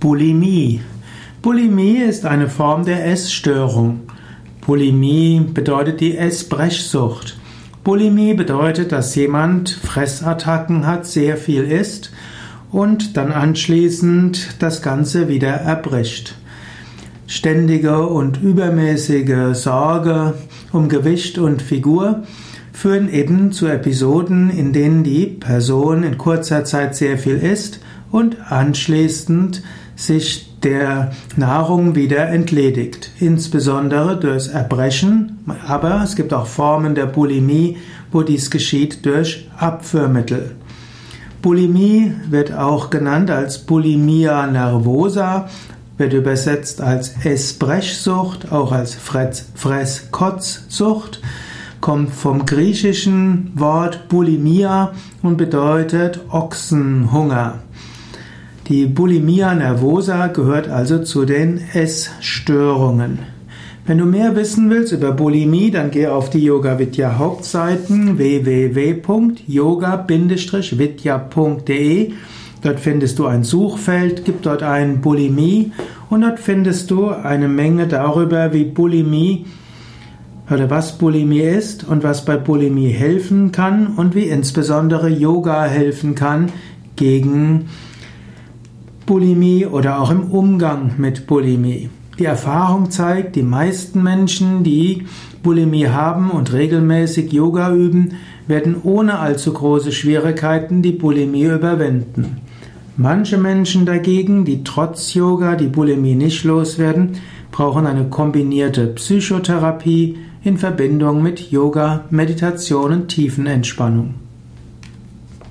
Bulimie. Bulimie ist eine Form der Essstörung. Bulimie bedeutet die Essbrechsucht. Bulimie bedeutet, dass jemand Fressattacken hat, sehr viel isst und dann anschließend das Ganze wieder erbricht. Ständige und übermäßige Sorge um Gewicht und Figur führen eben zu Episoden, in denen die Person in kurzer Zeit sehr viel isst und anschließend sich der Nahrung wieder entledigt, insbesondere durch Erbrechen, aber es gibt auch Formen der Bulimie, wo dies geschieht durch Abführmittel. Bulimie wird auch genannt als Bulimia nervosa, wird übersetzt als Essbrechsucht, auch als Fresskotzsucht, kommt vom griechischen Wort Bulimia und bedeutet Ochsenhunger. Die Bulimia nervosa gehört also zu den Essstörungen. Wenn du mehr wissen willst über Bulimie, dann geh auf die Yoga Vidya Hauptseiten www.yoga-vidya.de. Dort findest du ein Suchfeld, gib dort ein Bulimie und dort findest du eine Menge darüber, wie Bulimie oder was Bulimie ist und was bei Bulimie helfen kann und wie insbesondere Yoga helfen kann gegen Bulimie oder auch im Umgang mit Bulimie. Die Erfahrung zeigt, die meisten Menschen, die Bulimie haben und regelmäßig Yoga üben, werden ohne allzu große Schwierigkeiten die Bulimie überwinden. Manche Menschen dagegen, die trotz Yoga die Bulimie nicht loswerden, brauchen eine kombinierte Psychotherapie in Verbindung mit Yoga, Meditation und Tiefenentspannung.